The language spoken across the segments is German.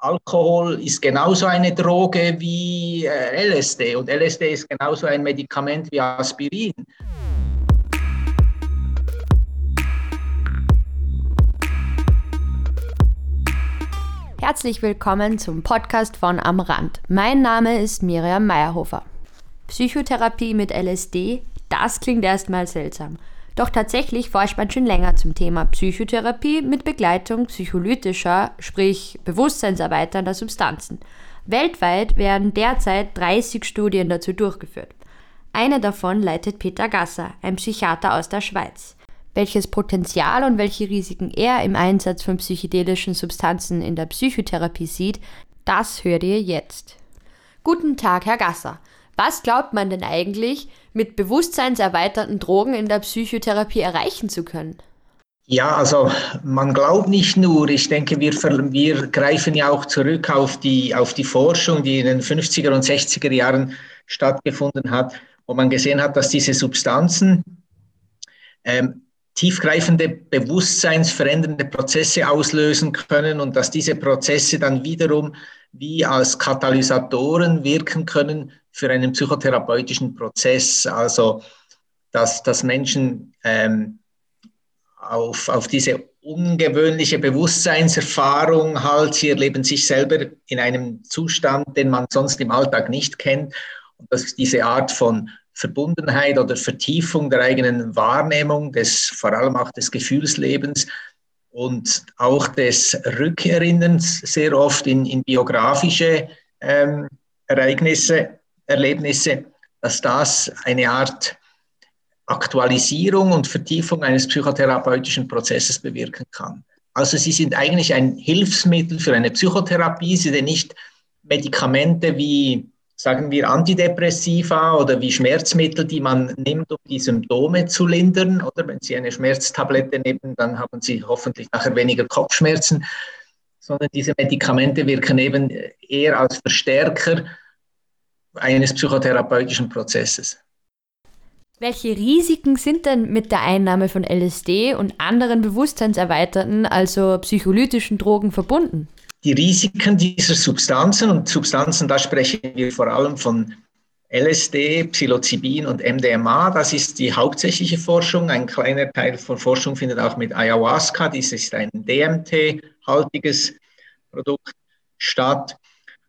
Alkohol ist genauso eine Droge wie äh, LSD und LSD ist genauso ein Medikament wie Aspirin. Herzlich willkommen zum Podcast von Am Rand. Mein Name ist Miriam Meyerhofer. Psychotherapie mit LSD, das klingt erstmal seltsam. Doch tatsächlich forscht man schon länger zum Thema Psychotherapie mit Begleitung psycholytischer, sprich bewusstseinserweiternder Substanzen. Weltweit werden derzeit 30 Studien dazu durchgeführt. Eine davon leitet Peter Gasser, ein Psychiater aus der Schweiz. Welches Potenzial und welche Risiken er im Einsatz von psychedelischen Substanzen in der Psychotherapie sieht, das hört ihr jetzt. Guten Tag, Herr Gasser. Was glaubt man denn eigentlich, mit bewusstseinserweiternden Drogen in der Psychotherapie erreichen zu können? Ja, also man glaubt nicht nur, ich denke, wir, wir greifen ja auch zurück auf die, auf die Forschung, die in den 50er und 60er Jahren stattgefunden hat, wo man gesehen hat, dass diese Substanzen ähm, tiefgreifende bewusstseinsverändernde Prozesse auslösen können und dass diese Prozesse dann wiederum wie als Katalysatoren wirken können für einen psychotherapeutischen Prozess. Also, dass, dass Menschen ähm, auf, auf diese ungewöhnliche Bewusstseinserfahrung halt, sie erleben sich selber in einem Zustand, den man sonst im Alltag nicht kennt. Und dass diese Art von Verbundenheit oder Vertiefung der eigenen Wahrnehmung, des, vor allem auch des Gefühlslebens und auch des Rückerinnerns sehr oft in, in biografische ähm, Ereignisse Erlebnisse, dass das eine Art Aktualisierung und Vertiefung eines psychotherapeutischen Prozesses bewirken kann. Also sie sind eigentlich ein Hilfsmittel für eine Psychotherapie, sie sind nicht Medikamente wie, sagen wir, Antidepressiva oder wie Schmerzmittel, die man nimmt, um die Symptome zu lindern. Oder wenn Sie eine Schmerztablette nehmen, dann haben Sie hoffentlich nachher weniger Kopfschmerzen, sondern diese Medikamente wirken eben eher als Verstärker eines psychotherapeutischen Prozesses. Welche Risiken sind denn mit der Einnahme von LSD und anderen bewusstseinserweiterten, also psycholytischen Drogen verbunden? Die Risiken dieser Substanzen und Substanzen, da sprechen wir vor allem von LSD, Psilocybin und MDMA, das ist die hauptsächliche Forschung. Ein kleiner Teil von Forschung findet auch mit Ayahuasca, dies ist ein DMT-haltiges Produkt, statt.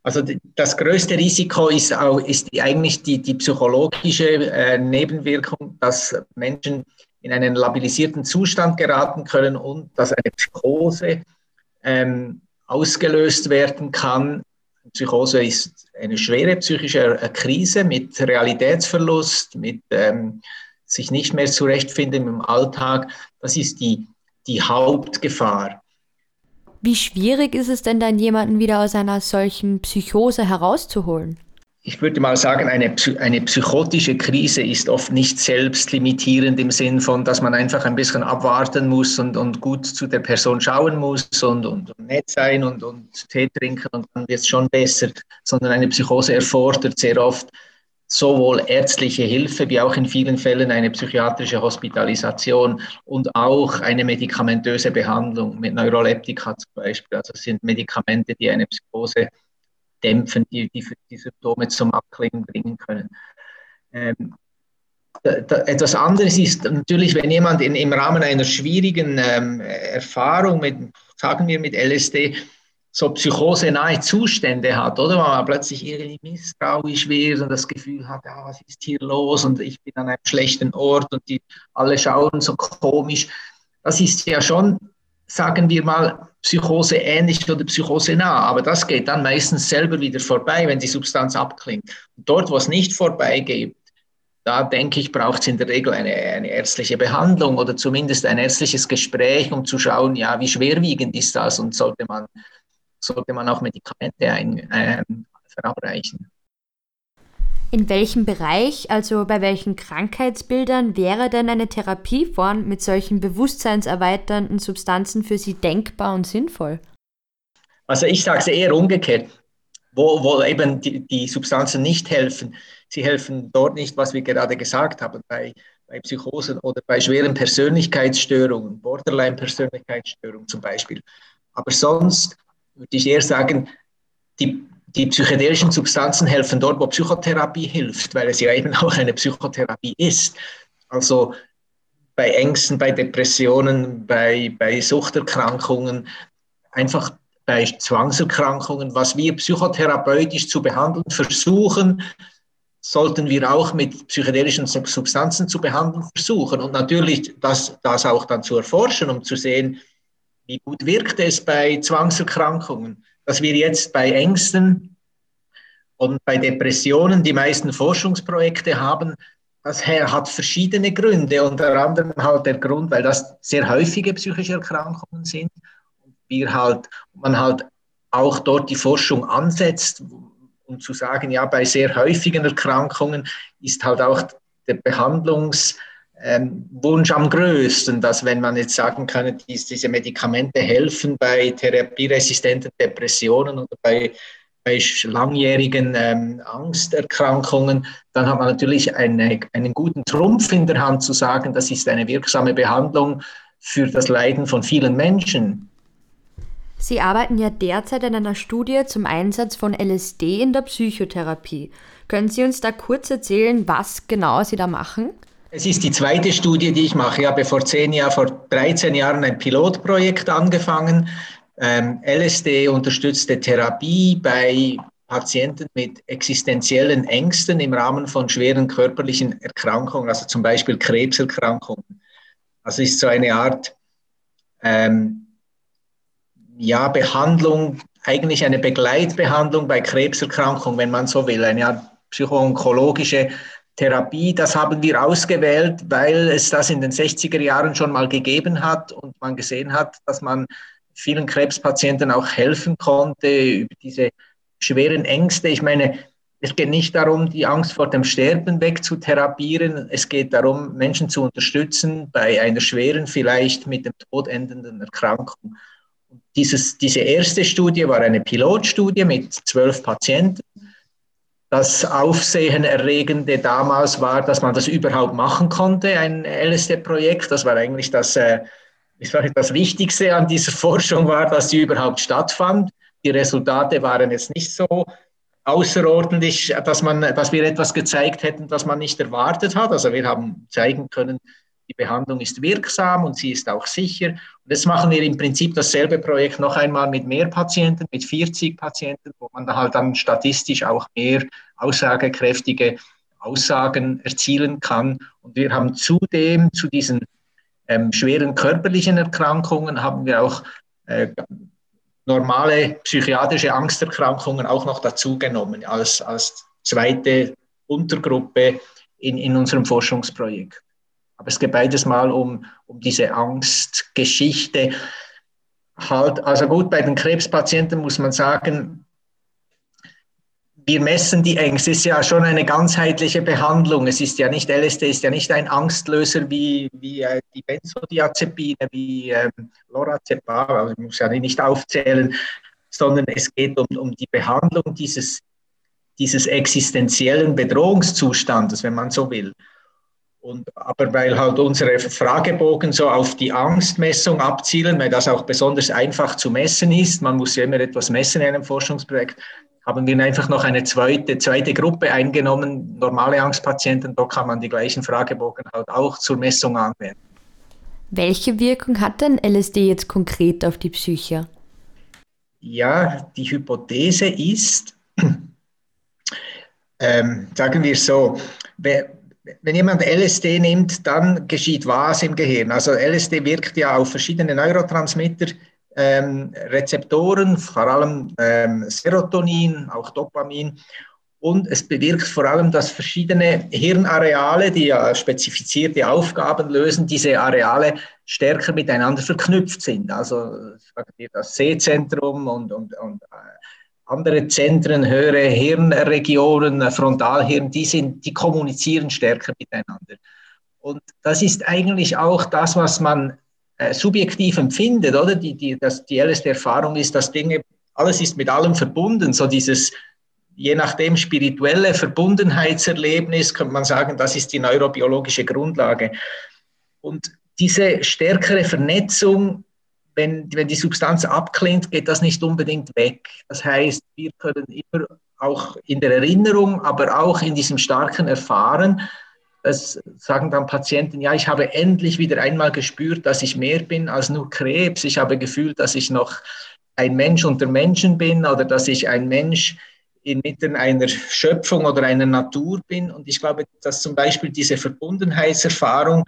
Also das größte Risiko ist, auch, ist die, eigentlich die, die psychologische äh, Nebenwirkung, dass Menschen in einen labilisierten Zustand geraten können und dass eine Psychose ähm, ausgelöst werden kann. Psychose ist eine schwere psychische äh, Krise mit Realitätsverlust, mit ähm, sich nicht mehr zurechtfinden im Alltag. Das ist die, die Hauptgefahr. Wie schwierig ist es denn dann, jemanden wieder aus einer solchen Psychose herauszuholen? Ich würde mal sagen, eine, eine psychotische Krise ist oft nicht selbstlimitierend im Sinn von, dass man einfach ein bisschen abwarten muss und, und gut zu der Person schauen muss und, und, und nett sein und, und Tee trinken und dann wird es schon besser, sondern eine Psychose erfordert sehr oft sowohl ärztliche Hilfe wie auch in vielen Fällen eine psychiatrische Hospitalisation und auch eine medikamentöse Behandlung mit Neuroleptika zum Beispiel. Also es sind Medikamente, die eine Psychose dämpfen, die, die, die Symptome zum Abklingen bringen können. Ähm, da, da, etwas anderes ist natürlich, wenn jemand in, im Rahmen einer schwierigen ähm, Erfahrung mit, sagen wir, mit LSD so psychosenahe Zustände hat, oder? Wenn man plötzlich irgendwie misstrauisch wird und das Gefühl hat, ja, was ist hier los und ich bin an einem schlechten Ort und die alle schauen so komisch. Das ist ja schon, sagen wir mal, Psychose ähnlich oder Psychose nah, aber das geht dann meistens selber wieder vorbei, wenn die Substanz abklingt. Und dort, wo es nicht vorbeigeht, da denke ich, braucht es in der Regel eine, eine, ärztliche Behandlung oder zumindest ein ärztliches Gespräch, um zu schauen, ja, wie schwerwiegend ist das und sollte man sollte man auch Medikamente ein, äh, verabreichen. In welchem Bereich, also bei welchen Krankheitsbildern wäre denn eine Therapieform mit solchen bewusstseinserweiternden Substanzen für Sie denkbar und sinnvoll? Also ich sage es eher umgekehrt, wo, wo eben die, die, Substanzen nicht helfen. Sie helfen dort nicht, was wir gerade gesagt haben, bei, bei Psychosen oder bei schweren Persönlichkeitsstörungen, Borderline-Persönlichkeitsstörungen zum Beispiel. Aber sonst würde ich eher sagen, die, die psychedelischen Substanzen helfen dort, wo Psychotherapie hilft, weil es ja eben auch eine Psychotherapie ist. Also bei Ängsten, bei Depressionen, bei, bei Suchterkrankungen, einfach bei Zwangserkrankungen, was wir psychotherapeutisch zu behandeln versuchen, sollten wir auch mit psychedelischen Substanzen zu behandeln versuchen. Und natürlich das, das auch dann zu erforschen, um zu sehen, wie gut wirkt es bei Zwangserkrankungen. Dass wir jetzt bei Ängsten und bei Depressionen die meisten Forschungsprojekte haben, das hat verschiedene Gründe. Unter anderem halt der Grund, weil das sehr häufige psychische Erkrankungen sind. Und wir halt, man halt auch dort die Forschung ansetzt, um zu sagen, ja, bei sehr häufigen Erkrankungen ist halt auch der Behandlungswunsch ähm, am größten, dass wenn man jetzt sagen kann, dies, diese Medikamente helfen bei therapieresistenten Depressionen oder bei, bei langjährigen ähm, Angsterkrankungen, dann hat man natürlich eine, einen guten Trumpf in der Hand zu sagen, das ist eine wirksame Behandlung für das Leiden von vielen Menschen. Sie arbeiten ja derzeit an einer Studie zum Einsatz von LSD in der Psychotherapie. Können Sie uns da kurz erzählen, was genau Sie da machen? Es ist die zweite Studie, die ich mache. Ich habe vor zehn Jahren, vor 13 Jahren ein Pilotprojekt angefangen. Ähm, LSD unterstützte Therapie bei Patienten mit existenziellen Ängsten im Rahmen von schweren körperlichen Erkrankungen, also zum Beispiel Krebserkrankungen. Also ist so eine Art ähm, ja, Behandlung, eigentlich eine Begleitbehandlung bei Krebserkrankungen, wenn man so will, eine Art psychoonkologische Therapie. Das haben wir ausgewählt, weil es das in den 60er Jahren schon mal gegeben hat und man gesehen hat, dass man vielen Krebspatienten auch helfen konnte über diese schweren Ängste. Ich meine, es geht nicht darum, die Angst vor dem Sterben wegzutherapieren. Es geht darum, Menschen zu unterstützen bei einer schweren, vielleicht mit dem Tod endenden Erkrankung. Dieses, diese erste Studie war eine Pilotstudie mit zwölf Patienten. Das Aufsehenerregende damals war, dass man das überhaupt machen konnte, ein LSD-Projekt. Das war eigentlich das, äh, das Wichtigste an dieser Forschung, war, dass sie überhaupt stattfand. Die Resultate waren jetzt nicht so außerordentlich, dass, man, dass wir etwas gezeigt hätten, das man nicht erwartet hat. Also wir haben zeigen können, die Behandlung ist wirksam und sie ist auch sicher. Und jetzt machen wir im Prinzip dasselbe Projekt noch einmal mit mehr Patienten, mit 40 Patienten, wo man halt dann statistisch auch mehr aussagekräftige Aussagen erzielen kann. Und wir haben zudem zu diesen ähm, schweren körperlichen Erkrankungen haben wir auch äh, normale psychiatrische Angsterkrankungen auch noch dazugenommen als, als zweite Untergruppe in, in unserem Forschungsprojekt. Aber es geht beides mal um, um diese Angstgeschichte. Halt, also gut, bei den Krebspatienten muss man sagen, wir messen die Ängste. Es ist ja schon eine ganzheitliche Behandlung. Es ist ja nicht, LSD ist ja nicht ein Angstlöser wie, wie äh, die Benzodiazepine, wie ähm, Lorazepam, also ich muss ja nicht aufzählen, sondern es geht um, um die Behandlung dieses, dieses existenziellen Bedrohungszustandes, wenn man so will. Und, aber weil halt unsere Fragebogen so auf die Angstmessung abzielen, weil das auch besonders einfach zu messen ist, man muss ja immer etwas messen in einem Forschungsprojekt, haben wir einfach noch eine zweite, zweite Gruppe eingenommen, normale Angstpatienten, da kann man die gleichen Fragebogen halt auch zur Messung anwenden. Welche Wirkung hat denn LSD jetzt konkret auf die Psyche? Ja, die Hypothese ist, ähm, sagen wir so, wer, wenn jemand LSD nimmt, dann geschieht was im Gehirn. Also LSD wirkt ja auf verschiedene Neurotransmitter, ähm, Rezeptoren, vor allem ähm, Serotonin, auch Dopamin. Und es bewirkt vor allem, dass verschiedene Hirnareale, die ja spezifizierte Aufgaben lösen, diese Areale stärker miteinander verknüpft sind. Also das Sehzentrum und, und, und andere Zentren, höhere Hirnregionen, Frontalhirn, die, sind, die kommunizieren stärker miteinander. Und das ist eigentlich auch das, was man äh, subjektiv empfindet, oder? Die, die, das, die älteste Erfahrung ist, dass Dinge, alles ist mit allem verbunden, so dieses je nachdem spirituelle Verbundenheitserlebnis, könnte man sagen, das ist die neurobiologische Grundlage. Und diese stärkere Vernetzung wenn, wenn die Substanz abklingt, geht das nicht unbedingt weg. Das heißt, wir können immer auch in der Erinnerung, aber auch in diesem starken Erfahren, das sagen dann Patienten, ja, ich habe endlich wieder einmal gespürt, dass ich mehr bin als nur Krebs. Ich habe gefühlt, dass ich noch ein Mensch unter Menschen bin oder dass ich ein Mensch inmitten einer Schöpfung oder einer Natur bin. Und ich glaube, dass zum Beispiel diese Verbundenheitserfahrung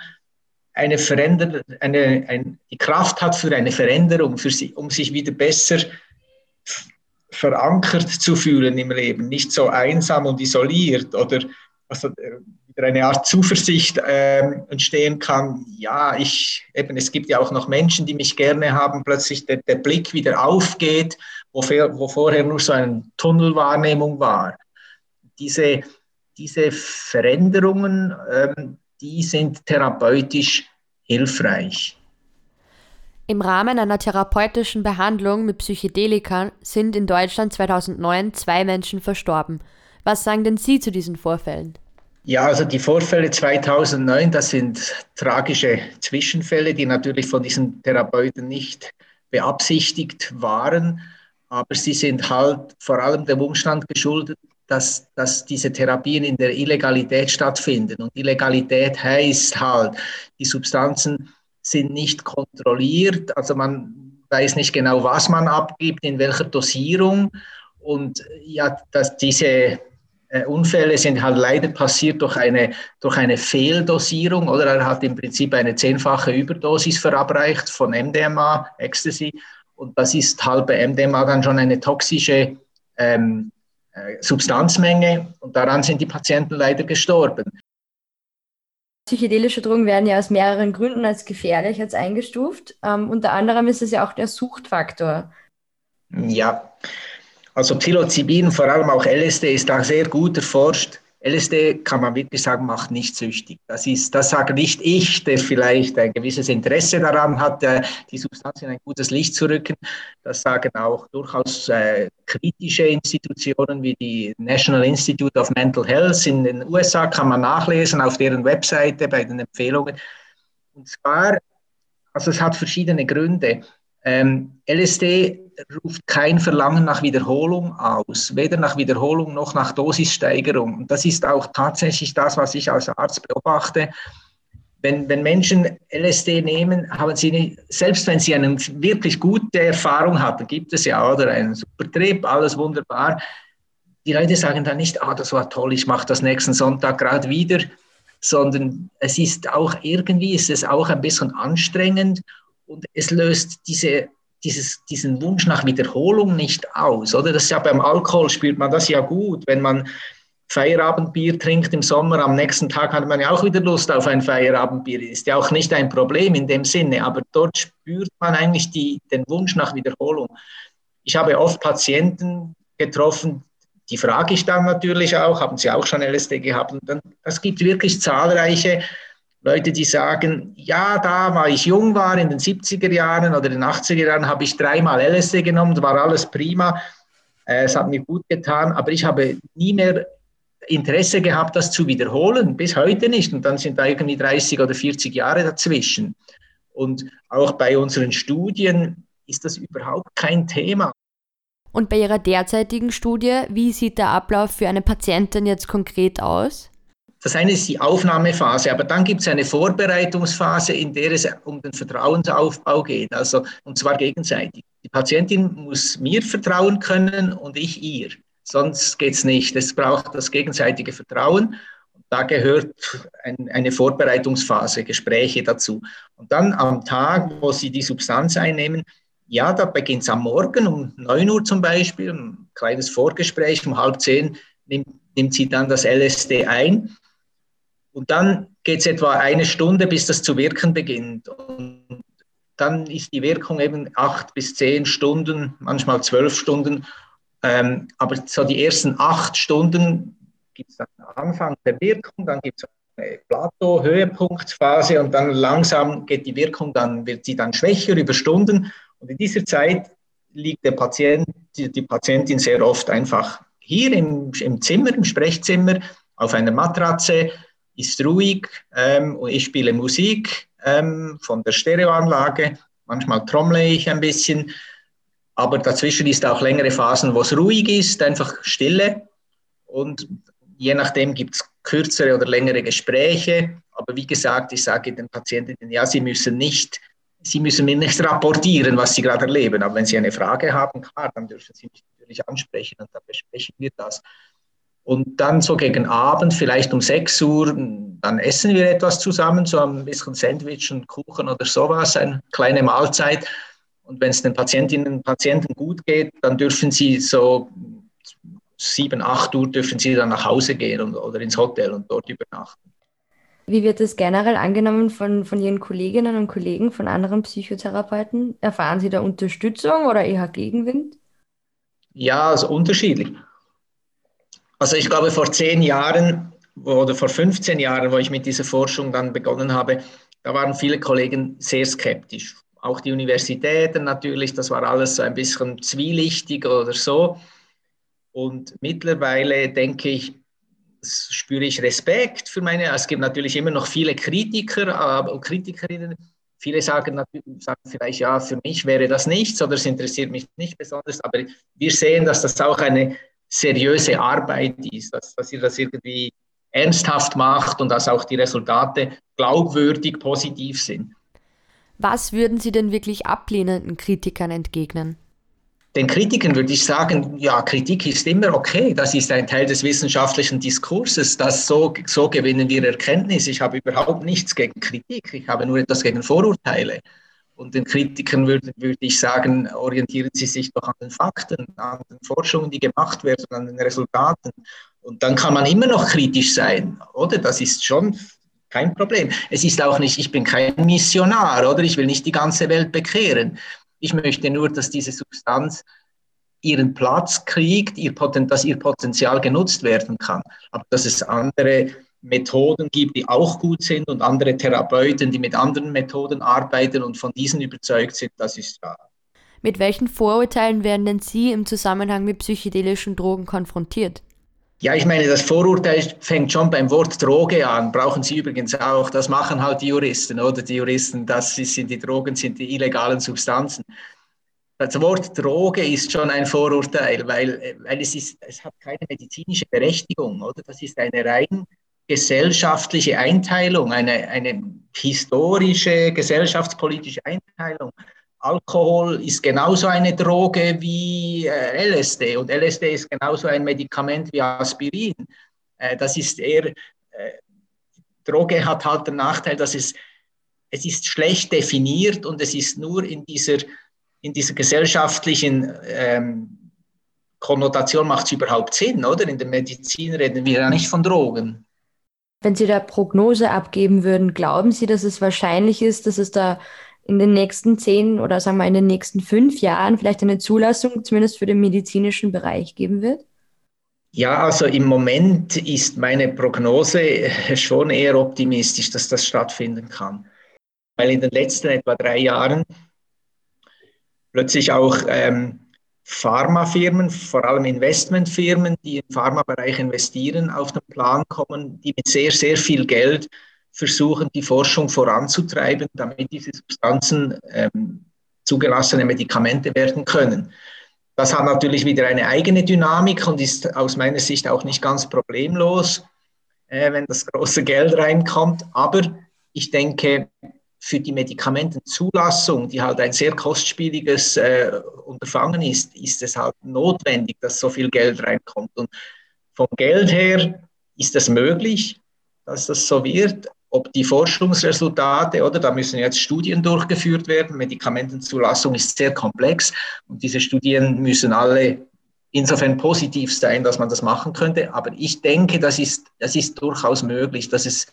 eine Veränder eine, ein, die Kraft hat für eine Veränderung, für sie, um sich wieder besser verankert zu fühlen im Leben, nicht so einsam und isoliert oder also, äh, wieder eine Art Zuversicht äh, entstehen kann. Ja, ich eben, es gibt ja auch noch Menschen, die mich gerne haben, plötzlich der, der Blick wieder aufgeht, wo, wo, vorher nur so eine Tunnelwahrnehmung war. Diese, diese Veränderungen, ähm, die sind therapeutisch hilfreich. Im Rahmen einer therapeutischen Behandlung mit Psychedelika sind in Deutschland 2009 zwei Menschen verstorben. Was sagen denn Sie zu diesen Vorfällen? Ja, also die Vorfälle 2009, das sind tragische Zwischenfälle, die natürlich von diesen Therapeuten nicht beabsichtigt waren, aber sie sind halt vor allem dem Umstand geschuldet, dass, dass diese Therapien in der Illegalität stattfinden. Und Illegalität heißt halt, die Substanzen sind nicht kontrolliert, also man weiß nicht genau, was man abgibt, in welcher Dosierung. Und ja, dass diese äh, Unfälle sind halt leider passiert durch eine, durch eine Fehldosierung oder er hat im Prinzip eine zehnfache Überdosis verabreicht von MDMA, Ecstasy. Und das ist halt bei MDMA dann schon eine toxische ähm, äh, Substanzmenge und daran sind die Patienten leider gestorben. Psychedelische Drogen werden ja aus mehreren Gründen als gefährlich als eingestuft. Ähm, unter anderem ist es ja auch der Suchtfaktor. Ja, also Psilocybin, vor allem auch LSD, ist da sehr gut erforscht. LSD kann man wirklich sagen, macht nicht süchtig. Das, ist, das sage nicht ich, der vielleicht ein gewisses Interesse daran hat, äh, die Substanz in ein gutes Licht zu rücken. Das sagen auch durchaus äh, kritische Institutionen wie die National Institute of Mental Health in den USA, kann man nachlesen auf deren Webseite bei den Empfehlungen. Und zwar, also es hat verschiedene Gründe. Ähm, LSD ruft kein Verlangen nach Wiederholung aus, weder nach Wiederholung noch nach Dosissteigerung. Und das ist auch tatsächlich das, was ich als Arzt beobachte. Wenn, wenn Menschen LSD nehmen, haben sie nicht, selbst wenn sie eine wirklich gute Erfahrung hatten, gibt es ja, oder einen super Trip, alles wunderbar. Die Leute sagen dann nicht, ah, das war toll, ich mache das nächsten Sonntag gerade wieder, sondern es ist auch irgendwie, ist es auch ein bisschen anstrengend und es löst diese, dieses, diesen Wunsch nach Wiederholung nicht aus. Oder das ist ja beim Alkohol spürt man das ja gut, wenn man Feierabendbier trinkt im Sommer, am nächsten Tag hat man ja auch wieder Lust auf ein Feierabendbier. Ist ja auch nicht ein Problem in dem Sinne, aber dort spürt man eigentlich die, den Wunsch nach Wiederholung. Ich habe oft Patienten getroffen, die frage ich dann natürlich auch, haben sie auch schon LSD gehabt? Und dann, es gibt wirklich zahlreiche Leute, die sagen, ja, da war ich jung war, in den 70er Jahren oder den 80er Jahren, habe ich dreimal LSD genommen, war alles prima, äh, es hat mir gut getan, aber ich habe nie mehr Interesse gehabt, das zu wiederholen, bis heute nicht. Und dann sind da irgendwie 30 oder 40 Jahre dazwischen. Und auch bei unseren Studien ist das überhaupt kein Thema. Und bei Ihrer derzeitigen Studie, wie sieht der Ablauf für eine Patientin jetzt konkret aus? Das eine ist die Aufnahmephase, aber dann gibt es eine Vorbereitungsphase, in der es um den Vertrauensaufbau geht, also und zwar gegenseitig. Die Patientin muss mir vertrauen können und ich ihr, sonst geht es nicht. Es braucht das gegenseitige Vertrauen. Da gehört ein, eine Vorbereitungsphase, Gespräche dazu. Und dann am Tag, wo Sie die Substanz einnehmen, ja, da beginnt es am Morgen um 9 Uhr zum Beispiel, ein kleines Vorgespräch, um halb zehn nimmt, nimmt sie dann das LSD ein und dann geht es etwa eine Stunde, bis das zu wirken beginnt. Und dann ist die Wirkung eben acht bis zehn Stunden, manchmal zwölf Stunden. Ähm, aber so die ersten acht Stunden gibt es dann Anfang der Wirkung, dann gibt es eine Plateau-Höhepunktphase und dann langsam geht die Wirkung, dann wird sie dann schwächer über Stunden. Und in dieser Zeit liegt der Patient, die, die Patientin sehr oft einfach hier im, im Zimmer, im Sprechzimmer, auf einer Matratze, ist ruhig ähm, und ich spiele Musik ähm, von der Stereoanlage. manchmal trommle ich ein bisschen, aber dazwischen ist auch längere Phasen, wo es ruhig ist, einfach Stille. Und je nachdem gibt es kürzere oder längere Gespräche. Aber wie gesagt, ich sage den Patientinnen, ja, sie müssen nicht, sie müssen mir nicht rapportieren, was sie gerade erleben. Aber wenn sie eine Frage haben, klar, dann dürfen sie mich natürlich ansprechen und dann besprechen wir das. Und dann so gegen Abend, vielleicht um 6 Uhr, dann essen wir etwas zusammen, so ein bisschen Sandwich und Kuchen oder sowas, eine kleine Mahlzeit. Und wenn es den Patientinnen und Patienten gut geht, dann dürfen sie so 7, 8 Uhr dürfen sie dann nach Hause gehen und, oder ins Hotel und dort übernachten. Wie wird das generell angenommen von, von Ihren Kolleginnen und Kollegen, von anderen Psychotherapeuten? Erfahren Sie da Unterstützung oder eher Gegenwind? Ja, also unterschiedlich. Also ich glaube, vor zehn Jahren oder vor 15 Jahren, wo ich mit dieser Forschung dann begonnen habe, da waren viele Kollegen sehr skeptisch. Auch die Universitäten natürlich, das war alles so ein bisschen zwielichtig oder so. Und mittlerweile denke ich, spüre ich Respekt für meine, es gibt natürlich immer noch viele Kritiker und Kritikerinnen. Viele sagen, sagen vielleicht, ja, für mich wäre das nichts oder es interessiert mich nicht besonders, aber wir sehen, dass das auch eine seriöse Arbeit ist, dass, dass ihr das irgendwie ernsthaft macht und dass auch die Resultate glaubwürdig positiv sind. Was würden Sie denn wirklich ablehnenden Kritikern entgegnen? Den Kritikern würde ich sagen, ja, Kritik ist immer okay. Das ist ein Teil des wissenschaftlichen Diskurses. Das so, so gewinnen wir Erkenntnis. Ich habe überhaupt nichts gegen Kritik. Ich habe nur etwas gegen Vorurteile. Und den Kritikern würde, würde ich sagen, orientieren Sie sich doch an den Fakten, an den Forschungen, die gemacht werden, an den Resultaten. Und dann kann man immer noch kritisch sein, oder? Das ist schon kein Problem. Es ist auch nicht, ich bin kein Missionar, oder? Ich will nicht die ganze Welt bekehren. Ich möchte nur, dass diese Substanz ihren Platz kriegt, ihr dass ihr Potenzial genutzt werden kann. Aber dass es andere Methoden gibt, die auch gut sind und andere Therapeuten, die mit anderen Methoden arbeiten und von diesen überzeugt sind, das ist wahr. Mit welchen Vorurteilen werden denn Sie im Zusammenhang mit psychedelischen Drogen konfrontiert? Ja, ich meine, das Vorurteil fängt schon beim Wort Droge an. Brauchen Sie übrigens auch. Das machen halt die Juristen, oder? Die Juristen, das sind die Drogen, sind die illegalen Substanzen. Das Wort Droge ist schon ein Vorurteil, weil, weil es, ist, es hat keine medizinische Berechtigung, oder? Das ist eine rein gesellschaftliche Einteilung, eine, eine historische, gesellschaftspolitische Einteilung. Alkohol ist genauso eine Droge wie äh, LSD und LSD ist genauso ein Medikament wie Aspirin. Äh, das ist eher, äh, Droge hat halt den Nachteil, dass es, es ist schlecht definiert und es ist nur in dieser, in dieser gesellschaftlichen ähm, Konnotation macht es überhaupt Sinn, oder? In der Medizin reden wir ja nicht von Drogen. Wenn Sie da Prognose abgeben würden, glauben Sie, dass es wahrscheinlich ist, dass es da in den nächsten zehn oder sagen wir in den nächsten fünf Jahren vielleicht eine Zulassung zumindest für den medizinischen Bereich geben wird? Ja, also im Moment ist meine Prognose schon eher optimistisch, dass das stattfinden kann. Weil in den letzten etwa drei Jahren plötzlich auch ähm, Pharmafirmen, vor allem Investmentfirmen, die im Pharmabereich investieren, auf den Plan kommen, die mit sehr, sehr viel Geld versuchen, die Forschung voranzutreiben, damit diese Substanzen ähm, zugelassene Medikamente werden können. Das hat natürlich wieder eine eigene Dynamik und ist aus meiner Sicht auch nicht ganz problemlos, äh, wenn das große Geld reinkommt. Aber ich denke, für die Medikamentenzulassung, die halt ein sehr kostspieliges äh, Unterfangen ist, ist es halt notwendig, dass so viel Geld reinkommt. Und vom Geld her ist es möglich, dass das so wird. Ob die Forschungsresultate, oder da müssen jetzt Studien durchgeführt werden, Medikamentenzulassung ist sehr komplex und diese Studien müssen alle insofern positiv sein, dass man das machen könnte. Aber ich denke, das ist, das ist durchaus möglich, dass es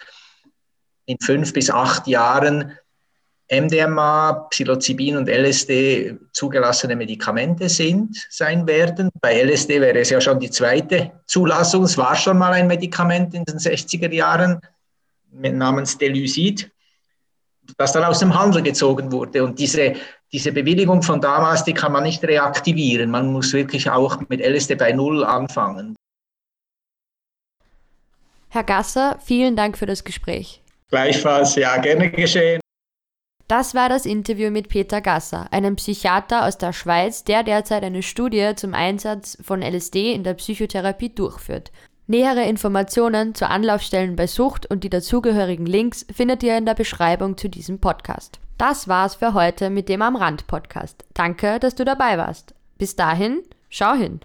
in fünf bis acht Jahren MDMA, Psilocybin und LSD zugelassene Medikamente sind, sein werden. Bei LSD wäre es ja schon die zweite Zulassung. Es war schon mal ein Medikament in den 60er Jahren namens Delucid, das dann aus dem Handel gezogen wurde. Und diese, diese Bewilligung von damals, die kann man nicht reaktivieren. Man muss wirklich auch mit LSD bei Null anfangen. Herr Gasser, vielen Dank für das Gespräch. Gleichfalls, ja, gerne geschehen. Das war das Interview mit Peter Gasser, einem Psychiater aus der Schweiz, der derzeit eine Studie zum Einsatz von LSD in der Psychotherapie durchführt. Nähere Informationen zu Anlaufstellen bei Sucht und die dazugehörigen Links findet ihr in der Beschreibung zu diesem Podcast. Das war's für heute mit dem Am Rand Podcast. Danke, dass du dabei warst. Bis dahin, schau hin.